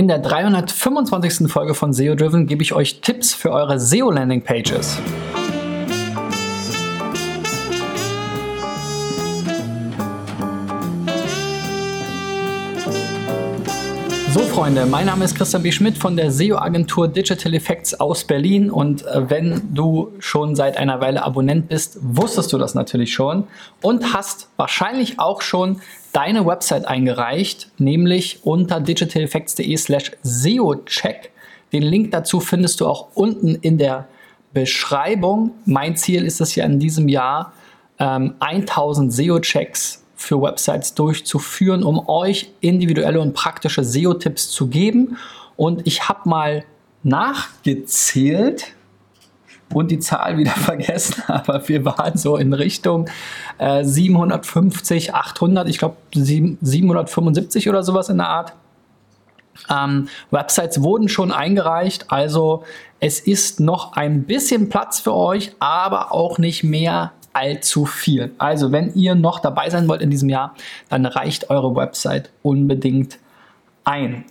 In der 325. Folge von SEO Driven gebe ich euch Tipps für eure SEO Landing Pages. So Freunde, mein Name ist Christian B. Schmidt von der SEO-Agentur Digital Effects aus Berlin und äh, wenn du schon seit einer Weile Abonnent bist, wusstest du das natürlich schon und hast wahrscheinlich auch schon deine Website eingereicht, nämlich unter digitaleffects.de slash SEO-Check. Den Link dazu findest du auch unten in der Beschreibung. Mein Ziel ist es ja in diesem Jahr, ähm, 1000 SEO-Checks für Websites durchzuführen, um euch individuelle und praktische SEO-Tipps zu geben. Und ich habe mal nachgezählt und die Zahl wieder vergessen, aber wir waren so in Richtung äh, 750, 800, ich glaube 775 oder sowas in der Art. Ähm, Websites wurden schon eingereicht, also es ist noch ein bisschen Platz für euch, aber auch nicht mehr allzu viel. Also, wenn ihr noch dabei sein wollt in diesem Jahr, dann reicht eure Website unbedingt ein.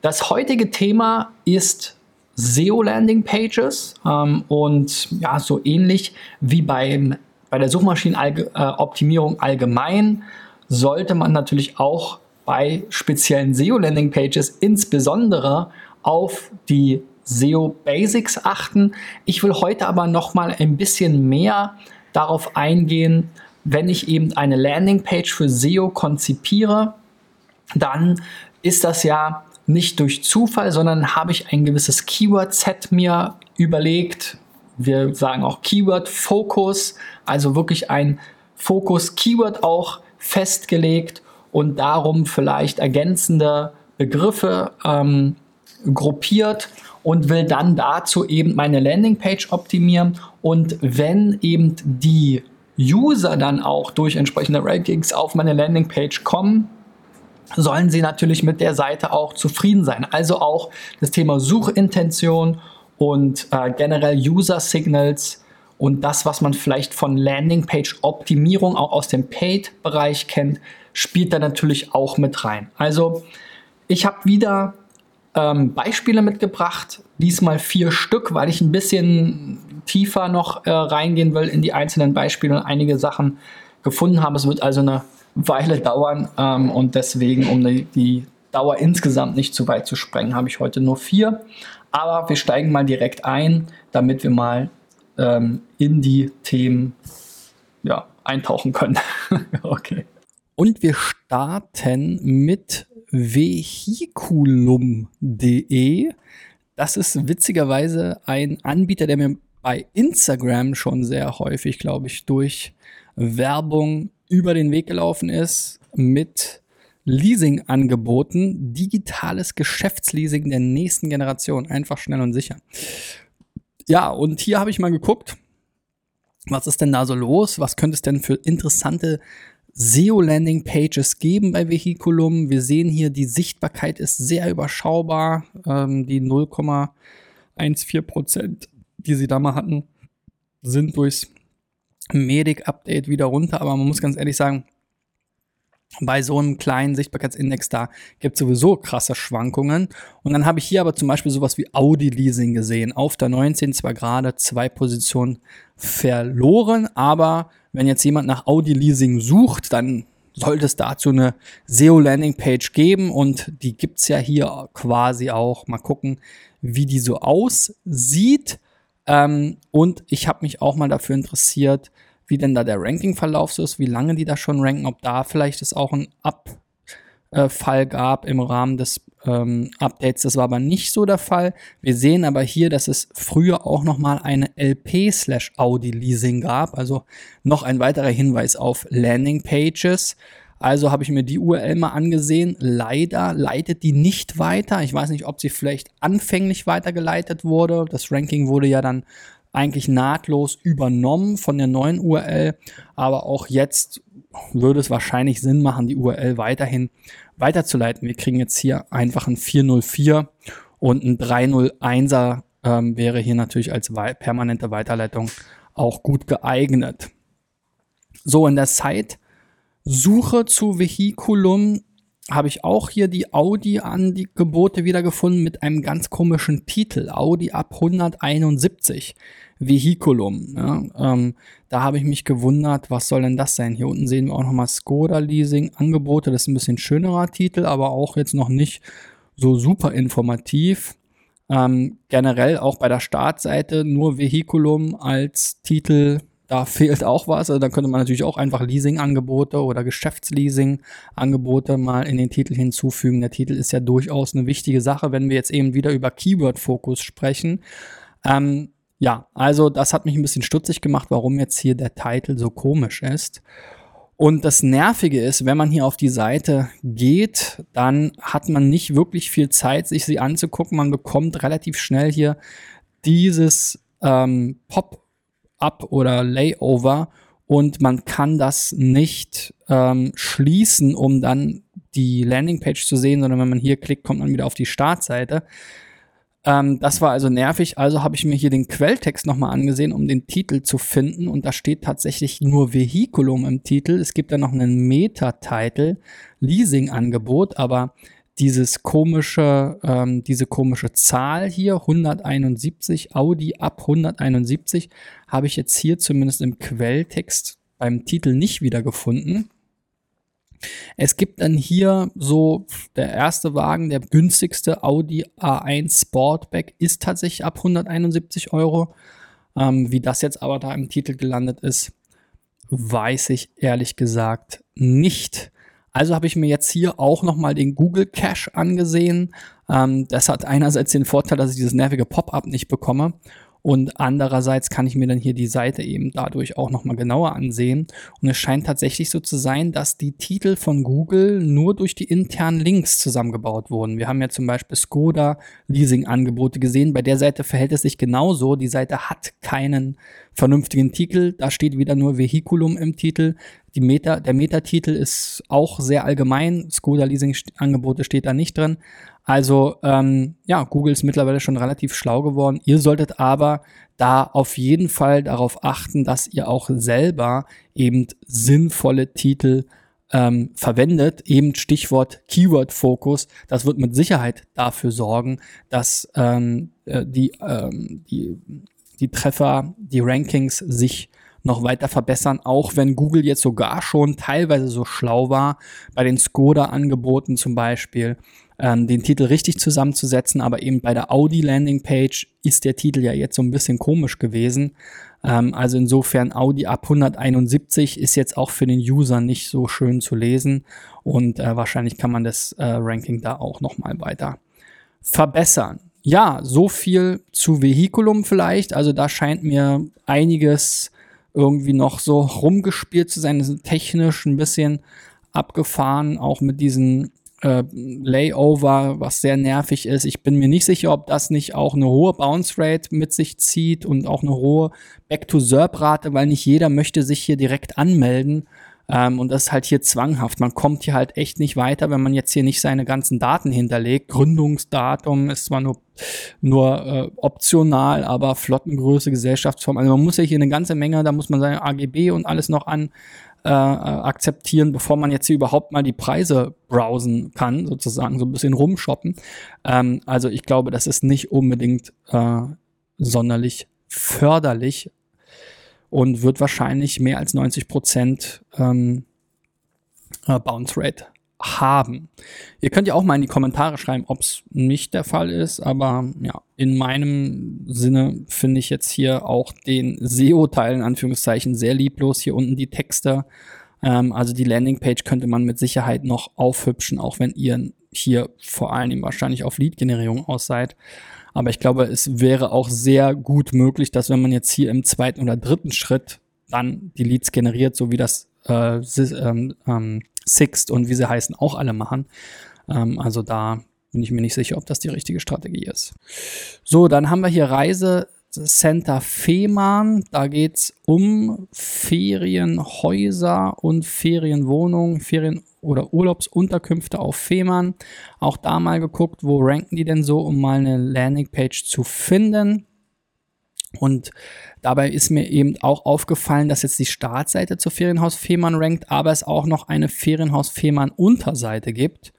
Das heutige Thema ist SEO Landing Pages ähm, und ja, so ähnlich wie beim, bei der Suchmaschinenoptimierung allgemein sollte man natürlich auch bei speziellen SEO Landing Pages insbesondere auf die SEO Basics achten. Ich will heute aber noch mal ein bisschen mehr darauf eingehen, wenn ich eben eine Landingpage für SEO konzipiere, dann ist das ja nicht durch Zufall, sondern habe ich ein gewisses Keyword-Set mir überlegt. Wir sagen auch Keyword-Fokus, also wirklich ein Fokus-Keyword auch festgelegt und darum vielleicht ergänzende Begriffe ähm, gruppiert und will dann dazu eben meine Landingpage optimieren. Und wenn eben die User dann auch durch entsprechende Rankings auf meine Landingpage kommen, sollen sie natürlich mit der Seite auch zufrieden sein. Also auch das Thema Suchintention und äh, generell User Signals und das, was man vielleicht von Landingpage-Optimierung auch aus dem Paid-Bereich kennt, spielt da natürlich auch mit rein. Also ich habe wieder ähm, Beispiele mitgebracht, diesmal vier Stück, weil ich ein bisschen tiefer noch äh, reingehen will in die einzelnen Beispiele und einige Sachen gefunden habe. Es wird also eine Weile dauern ähm, und deswegen, um die, die Dauer insgesamt nicht zu weit zu sprengen, habe ich heute nur vier. Aber wir steigen mal direkt ein, damit wir mal ähm, in die Themen ja, eintauchen können. okay. Und wir starten mit vehiculum.de. Das ist witzigerweise ein Anbieter, der mir bei Instagram schon sehr häufig, glaube ich, durch Werbung über den Weg gelaufen ist mit Leasing-Angeboten, digitales Geschäftsleasing der nächsten Generation, einfach schnell und sicher. Ja, und hier habe ich mal geguckt, was ist denn da so los? Was könnte es denn für interessante SEO-Landing-Pages geben bei Vehiculum. Wir sehen hier, die Sichtbarkeit ist sehr überschaubar. Ähm, die 0,14 Prozent, die sie da mal hatten, sind durchs Medic-Update wieder runter. Aber man muss ganz ehrlich sagen, bei so einem kleinen Sichtbarkeitsindex da gibt es sowieso krasse Schwankungen. Und dann habe ich hier aber zum Beispiel sowas wie Audi Leasing gesehen. Auf der 19 zwar gerade zwei Positionen verloren, aber wenn jetzt jemand nach Audi Leasing sucht, dann sollte es dazu eine SEO Landing Page geben und die gibt es ja hier quasi auch. Mal gucken, wie die so aussieht. Ähm, und ich habe mich auch mal dafür interessiert, wie denn da der Ranking-Verlauf so ist, wie lange die da schon ranken, ob da vielleicht es auch ein Abfall gab im Rahmen des ähm, Updates. Das war aber nicht so der Fall. Wir sehen aber hier, dass es früher auch noch mal eine LP slash Audi Leasing gab, also noch ein weiterer Hinweis auf Landing Pages. Also habe ich mir die URL mal angesehen. Leider leitet die nicht weiter. Ich weiß nicht, ob sie vielleicht anfänglich weitergeleitet wurde. Das Ranking wurde ja dann eigentlich nahtlos übernommen von der neuen URL, aber auch jetzt würde es wahrscheinlich Sinn machen, die URL weiterhin weiterzuleiten. Wir kriegen jetzt hier einfach ein 404 und ein 301er ähm, wäre hier natürlich als permanente Weiterleitung auch gut geeignet. So, in der Site Suche zu Vehiculum habe ich auch hier die Audi-Angebote wiedergefunden mit einem ganz komischen Titel. Audi ab 171. Vehiculum. Ja, ähm, da habe ich mich gewundert, was soll denn das sein? Hier unten sehen wir auch nochmal Skoda Leasing Angebote. Das ist ein bisschen schönerer Titel, aber auch jetzt noch nicht so super informativ. Ähm, generell auch bei der Startseite nur Vehiculum als Titel da fehlt auch was. Also dann könnte man natürlich auch einfach Leasing-Angebote oder Geschäftsleasing-Angebote mal in den Titel hinzufügen. Der Titel ist ja durchaus eine wichtige Sache, wenn wir jetzt eben wieder über Keyword-Fokus sprechen. Ähm, ja, also das hat mich ein bisschen stutzig gemacht, warum jetzt hier der Titel so komisch ist. Und das Nervige ist, wenn man hier auf die Seite geht, dann hat man nicht wirklich viel Zeit, sich sie anzugucken. Man bekommt relativ schnell hier dieses ähm, Pop Up oder Layover und man kann das nicht ähm, schließen, um dann die Landingpage zu sehen, sondern wenn man hier klickt, kommt man wieder auf die Startseite. Ähm, das war also nervig, also habe ich mir hier den Quelltext nochmal angesehen, um den Titel zu finden und da steht tatsächlich nur Vehiculum im Titel. Es gibt da noch einen Meta-Titel, Leasing-Angebot, aber dieses komische, ähm, diese komische Zahl hier, 171, Audi ab 171, habe ich jetzt hier zumindest im Quelltext beim Titel nicht wiedergefunden. Es gibt dann hier so der erste Wagen, der günstigste Audi A1 Sportback ist tatsächlich ab 171 Euro. Ähm, wie das jetzt aber da im Titel gelandet ist, weiß ich ehrlich gesagt nicht. Also habe ich mir jetzt hier auch nochmal den Google Cache angesehen. Ähm, das hat einerseits den Vorteil, dass ich dieses nervige Pop-up nicht bekomme. Und andererseits kann ich mir dann hier die Seite eben dadurch auch nochmal genauer ansehen. Und es scheint tatsächlich so zu sein, dass die Titel von Google nur durch die internen Links zusammengebaut wurden. Wir haben ja zum Beispiel Skoda Leasing-Angebote gesehen. Bei der Seite verhält es sich genauso. Die Seite hat keinen vernünftigen Titel. Da steht wieder nur Vehiculum im Titel. Die Meta, der Metatitel ist auch sehr allgemein. Skoda Leasing-Angebote steht da nicht drin. Also ähm, ja, Google ist mittlerweile schon relativ schlau geworden. Ihr solltet aber da auf jeden Fall darauf achten, dass ihr auch selber eben sinnvolle Titel ähm, verwendet. Eben Stichwort Keyword Focus. Das wird mit Sicherheit dafür sorgen, dass ähm, äh, die, ähm, die, die Treffer, die Rankings sich noch weiter verbessern, auch wenn Google jetzt sogar schon teilweise so schlau war, bei den Skoda-Angeboten zum Beispiel, ähm, den Titel richtig zusammenzusetzen, aber eben bei der Audi Landingpage ist der Titel ja jetzt so ein bisschen komisch gewesen. Ähm, also insofern Audi ab 171 ist jetzt auch für den User nicht so schön zu lesen und äh, wahrscheinlich kann man das äh, Ranking da auch noch mal weiter verbessern. Ja, so viel zu Vehiculum vielleicht. Also da scheint mir einiges irgendwie noch so rumgespielt zu sein. Das ist technisch ein bisschen abgefahren, auch mit diesen äh, Layover, was sehr nervig ist. Ich bin mir nicht sicher, ob das nicht auch eine hohe Bounce Rate mit sich zieht und auch eine hohe Back-to-SERP-Rate, weil nicht jeder möchte sich hier direkt anmelden. Ähm, und das ist halt hier zwanghaft. Man kommt hier halt echt nicht weiter, wenn man jetzt hier nicht seine ganzen Daten hinterlegt. Gründungsdatum ist zwar nur, nur äh, optional, aber Flottengröße, Gesellschaftsform. Also man muss ja hier eine ganze Menge, da muss man seine AGB und alles noch an, äh, akzeptieren, bevor man jetzt hier überhaupt mal die Preise browsen kann, sozusagen so ein bisschen rumshoppen. Ähm, also ich glaube, das ist nicht unbedingt äh, sonderlich förderlich und wird wahrscheinlich mehr als 90 Prozent ähm, äh, Bounce Rate haben. Ihr könnt ja auch mal in die Kommentare schreiben, ob es nicht der Fall ist, aber ja, in meinem Sinne finde ich jetzt hier auch den SEO-Teil in Anführungszeichen sehr lieblos. Hier unten die Texte. Ähm, also die Landingpage könnte man mit Sicherheit noch aufhübschen, auch wenn ihr hier vor allem wahrscheinlich auf Lead-Generierung aus seid. Aber ich glaube, es wäre auch sehr gut möglich, dass wenn man jetzt hier im zweiten oder dritten Schritt dann die Leads generiert, so wie das äh, ähm, ähm, Sixt und wie sie heißen, auch alle machen. Ähm, also da bin ich mir nicht sicher, ob das die richtige Strategie ist. So, dann haben wir hier Reise Center Fehmarn. Da geht es um Ferienhäuser und Ferienwohnungen, Ferien- oder Urlaubsunterkünfte auf Fehmarn. Auch da mal geguckt, wo ranken die denn so, um mal eine Landingpage zu finden. Und dabei ist mir eben auch aufgefallen, dass jetzt die Startseite zur Ferienhaus Fehmarn rankt, aber es auch noch eine Ferienhaus Fehmarn Unterseite gibt.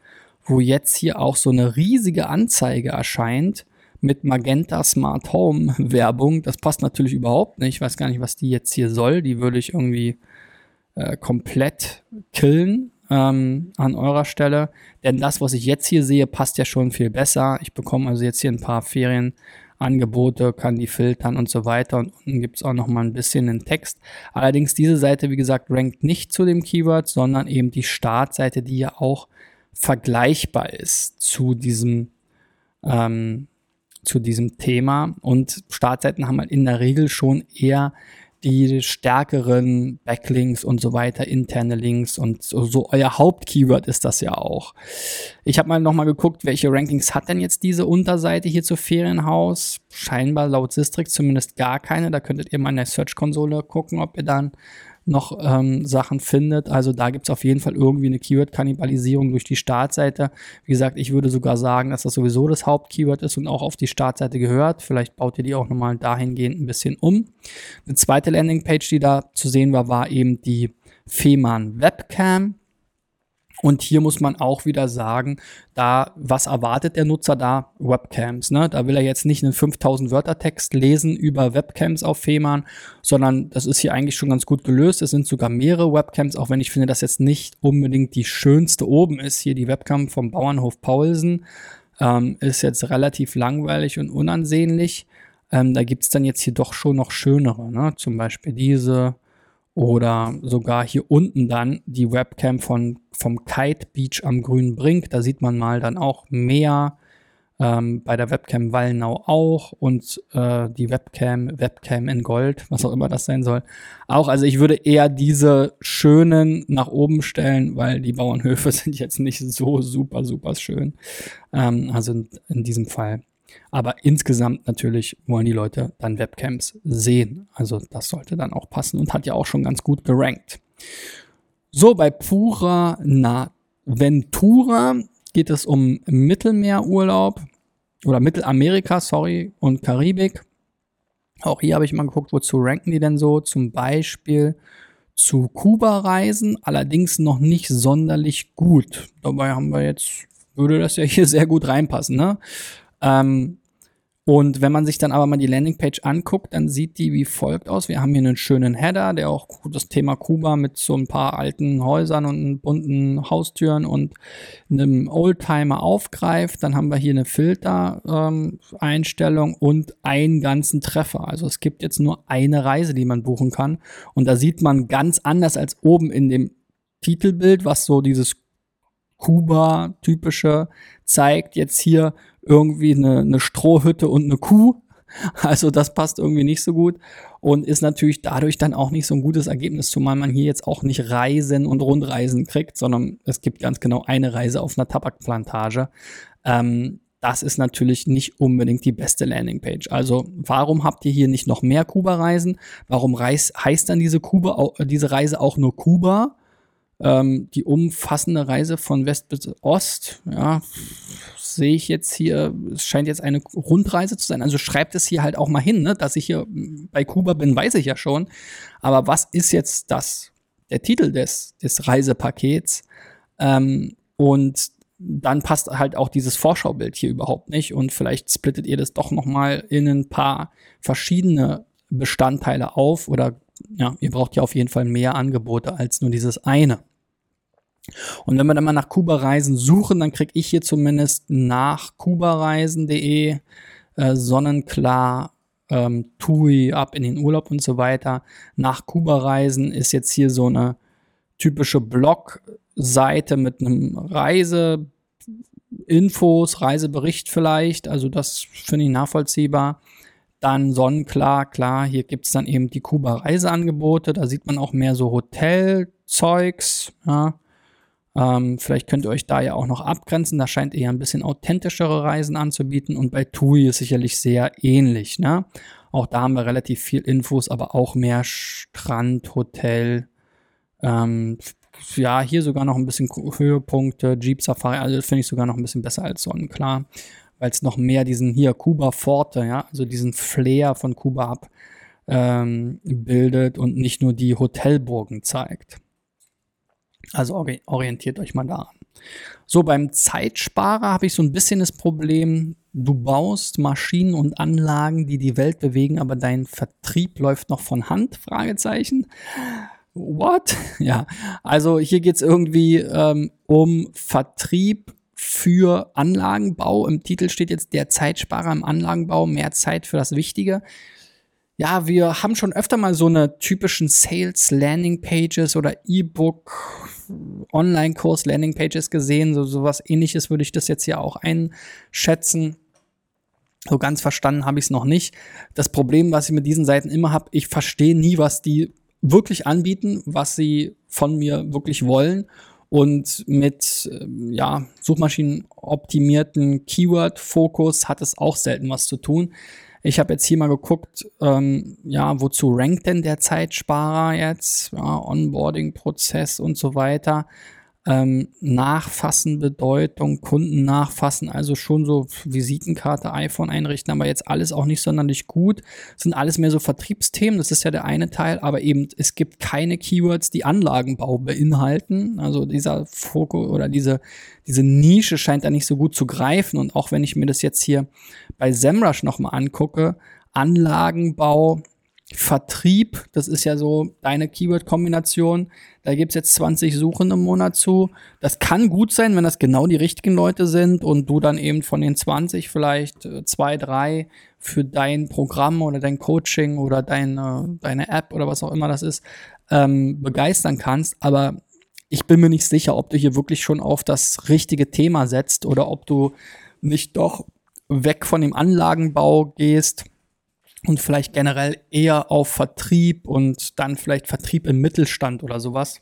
wo jetzt hier auch so eine riesige Anzeige erscheint mit Magenta Smart Home Werbung. Das passt natürlich überhaupt nicht. Ich weiß gar nicht, was die jetzt hier soll. Die würde ich irgendwie äh, komplett killen ähm, an eurer Stelle. Denn das, was ich jetzt hier sehe, passt ja schon viel besser. Ich bekomme also jetzt hier ein paar Ferienangebote, kann die filtern und so weiter. Und unten gibt es auch noch mal ein bisschen den Text. Allerdings diese Seite, wie gesagt, rankt nicht zu dem Keyword, sondern eben die Startseite, die ja auch vergleichbar ist zu diesem ähm, zu diesem Thema. Und Startseiten haben halt in der Regel schon eher die stärkeren Backlinks und so weiter, interne Links und so, so euer Hauptkeyword ist das ja auch. Ich habe mal nochmal geguckt, welche Rankings hat denn jetzt diese Unterseite hier zu Ferienhaus? Scheinbar laut Sistrix zumindest gar keine. Da könntet ihr mal in der Search-Konsole gucken, ob ihr dann noch ähm, Sachen findet. Also da gibt es auf jeden Fall irgendwie eine Keyword-Kannibalisierung durch die Startseite. Wie gesagt, ich würde sogar sagen, dass das sowieso das Hauptkeyword ist und auch auf die Startseite gehört. Vielleicht baut ihr die auch nochmal dahingehend ein bisschen um. Eine zweite Landingpage, die da zu sehen war, war eben die Fehmarn Webcam. Und hier muss man auch wieder sagen, da, was erwartet der Nutzer da? Webcams, ne? Da will er jetzt nicht einen 5000 Wörter Text lesen über Webcams auf Fehmarn, sondern das ist hier eigentlich schon ganz gut gelöst. Es sind sogar mehrere Webcams, auch wenn ich finde, dass jetzt nicht unbedingt die schönste oben ist. Hier die Webcam vom Bauernhof Paulsen ähm, ist jetzt relativ langweilig und unansehnlich. Ähm, da gibt's dann jetzt hier doch schon noch schönere, ne? Zum Beispiel diese oder sogar hier unten dann die Webcam von, vom Kite Beach am Grünen Brink. Da sieht man mal dann auch mehr. Ähm, bei der Webcam Wallnau auch und äh, die Webcam, Webcam in Gold, was auch immer das sein soll. Auch, also ich würde eher diese schönen nach oben stellen, weil die Bauernhöfe sind jetzt nicht so super, super schön. Ähm, also in, in diesem Fall aber insgesamt natürlich wollen die Leute dann Webcams sehen. Also das sollte dann auch passen und hat ja auch schon ganz gut gerankt. So, bei Pura Ventura geht es um Mittelmeerurlaub oder Mittelamerika, sorry, und Karibik. Auch hier habe ich mal geguckt, wozu ranken die denn so? Zum Beispiel zu Kuba-Reisen, allerdings noch nicht sonderlich gut. Dabei haben wir jetzt, würde das ja hier sehr gut reinpassen, ne? Ähm, und wenn man sich dann aber mal die Landingpage anguckt, dann sieht die wie folgt aus. Wir haben hier einen schönen Header, der auch das Thema Kuba mit so ein paar alten Häusern und bunten Haustüren und einem Oldtimer aufgreift. Dann haben wir hier eine Filter-Einstellung ähm, und einen ganzen Treffer. Also es gibt jetzt nur eine Reise, die man buchen kann. Und da sieht man ganz anders als oben in dem Titelbild, was so dieses Kuba-typische zeigt. Jetzt hier irgendwie eine, eine Strohhütte und eine Kuh. Also das passt irgendwie nicht so gut und ist natürlich dadurch dann auch nicht so ein gutes Ergebnis, zumal man hier jetzt auch nicht Reisen und Rundreisen kriegt, sondern es gibt ganz genau eine Reise auf einer Tabakplantage. Ähm, das ist natürlich nicht unbedingt die beste Landingpage. Also warum habt ihr hier nicht noch mehr Kuba-Reisen? Warum reis, heißt dann diese, Kuba, diese Reise auch nur Kuba? Ähm, die umfassende Reise von West bis Ost, ja, sehe ich jetzt hier, es scheint jetzt eine Rundreise zu sein. Also schreibt es hier halt auch mal hin, ne? dass ich hier bei Kuba bin, weiß ich ja schon. Aber was ist jetzt das, der Titel des, des Reisepakets? Ähm, und dann passt halt auch dieses Vorschaubild hier überhaupt nicht. Und vielleicht splittet ihr das doch noch mal in ein paar verschiedene Bestandteile auf. Oder ja, ihr braucht ja auf jeden Fall mehr Angebote als nur dieses eine. Und wenn wir dann mal nach Kuba-Reisen suchen, dann kriege ich hier zumindest nach kubareisen.de äh, sonnenklar ähm, TUI ab in den Urlaub und so weiter. Nach Kuba-Reisen ist jetzt hier so eine typische Blog-Seite mit einem Reiseinfos, Reisebericht vielleicht. Also das finde ich nachvollziehbar. Dann Sonnenklar, klar, hier gibt es dann eben die Kuba-Reiseangebote. Da sieht man auch mehr so Hotelzeugs. Ja. Ähm, vielleicht könnt ihr euch da ja auch noch abgrenzen. Da scheint eher ein bisschen authentischere Reisen anzubieten und bei TUI ist sicherlich sehr ähnlich. Ne? Auch da haben wir relativ viel Infos, aber auch mehr Strand, Hotel. Ähm, ja, hier sogar noch ein bisschen Höhepunkte, Jeep Safari, also finde ich sogar noch ein bisschen besser als Sonnenklar, weil es noch mehr diesen hier Kuba Forte, ja, also diesen Flair von Kuba ab ähm, bildet und nicht nur die Hotelburgen zeigt. Also orientiert euch mal daran. So, beim Zeitsparer habe ich so ein bisschen das Problem, du baust Maschinen und Anlagen, die die Welt bewegen, aber dein Vertrieb läuft noch von Hand? Fragezeichen. What? Ja, also hier geht es irgendwie ähm, um Vertrieb für Anlagenbau. Im Titel steht jetzt der Zeitsparer im Anlagenbau, mehr Zeit für das Wichtige. Ja, wir haben schon öfter mal so eine typischen Sales Landing Pages oder E-Book Online Kurs Landing Pages gesehen. So sowas ähnliches würde ich das jetzt hier auch einschätzen. So ganz verstanden habe ich es noch nicht. Das Problem, was ich mit diesen Seiten immer habe, ich verstehe nie, was die wirklich anbieten, was sie von mir wirklich wollen. Und mit ähm, ja, Suchmaschinen optimierten Keyword-Fokus hat es auch selten was zu tun. Ich habe jetzt hier mal geguckt, ähm, ja, wozu rankt denn der Zeitsparer jetzt? Ja, Onboarding-Prozess und so weiter ähm, Nachfassen Bedeutung, Kunden nachfassen, also schon so Visitenkarte, iPhone einrichten, aber jetzt alles auch nicht sonderlich gut. Das sind alles mehr so Vertriebsthemen, das ist ja der eine Teil, aber eben es gibt keine Keywords, die Anlagenbau beinhalten. Also dieser Fokus oder diese, diese Nische scheint da nicht so gut zu greifen. Und auch wenn ich mir das jetzt hier bei SEMrush nochmal angucke, Anlagenbau, Vertrieb, das ist ja so deine Keyword-Kombination. Da gibt's jetzt 20 Suchen im Monat zu. Das kann gut sein, wenn das genau die richtigen Leute sind und du dann eben von den 20 vielleicht äh, zwei, drei für dein Programm oder dein Coaching oder deine, deine App oder was auch immer das ist, ähm, begeistern kannst. Aber ich bin mir nicht sicher, ob du hier wirklich schon auf das richtige Thema setzt oder ob du nicht doch weg von dem Anlagenbau gehst und vielleicht generell eher auf Vertrieb und dann vielleicht Vertrieb im Mittelstand oder sowas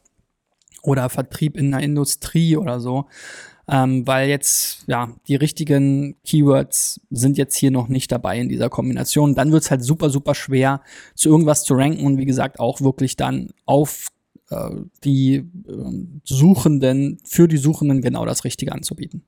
oder Vertrieb in der Industrie oder so, ähm, weil jetzt ja die richtigen Keywords sind jetzt hier noch nicht dabei in dieser Kombination. Dann wird's halt super super schwer zu irgendwas zu ranken und wie gesagt auch wirklich dann auf äh, die äh, Suchenden für die Suchenden genau das Richtige anzubieten.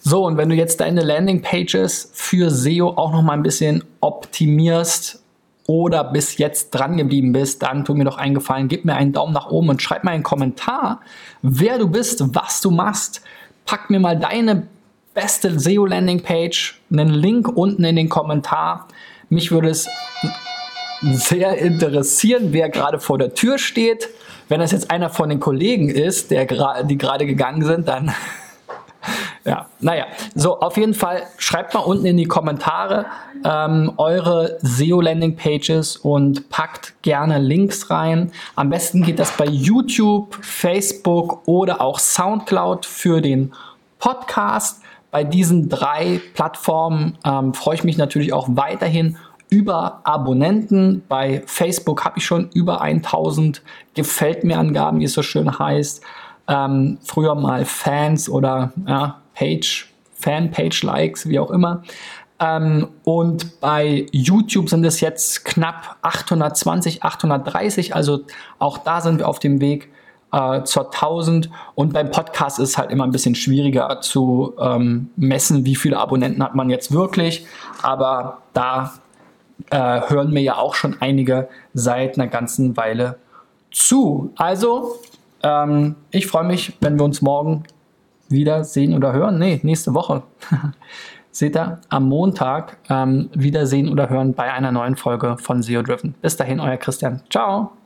So, und wenn du jetzt deine Landingpages für SEO auch noch mal ein bisschen optimierst oder bis jetzt dran geblieben bist, dann tu mir doch einen Gefallen, gib mir einen Daumen nach oben und schreib mir einen Kommentar, wer du bist, was du machst. Pack mir mal deine beste SEO Landingpage, einen Link unten in den Kommentar. Mich würde es sehr interessieren, wer gerade vor der Tür steht. Wenn das jetzt einer von den Kollegen ist, der die gerade gegangen sind, dann ja, naja, so auf jeden Fall schreibt mal unten in die Kommentare ähm, eure SEO-Landing-Pages und packt gerne Links rein. Am besten geht das bei YouTube, Facebook oder auch SoundCloud für den Podcast. Bei diesen drei Plattformen ähm, freue ich mich natürlich auch weiterhin über Abonnenten. Bei Facebook habe ich schon über 1000 Gefällt mir Angaben, wie es so schön heißt. Ähm, früher mal Fans oder ja, Page, Fanpage-Likes, wie auch immer. Ähm, und bei YouTube sind es jetzt knapp 820, 830. Also auch da sind wir auf dem Weg äh, zur 1000. Und beim Podcast ist es halt immer ein bisschen schwieriger zu ähm, messen, wie viele Abonnenten hat man jetzt wirklich. Aber da äh, hören mir ja auch schon einige seit einer ganzen Weile zu. Also, ähm, ich freue mich, wenn wir uns morgen wieder sehen oder hören. Nee, nächste Woche. Seht ihr am Montag ähm, wiedersehen oder hören bei einer neuen Folge von SEO Driven. Bis dahin, euer Christian. Ciao.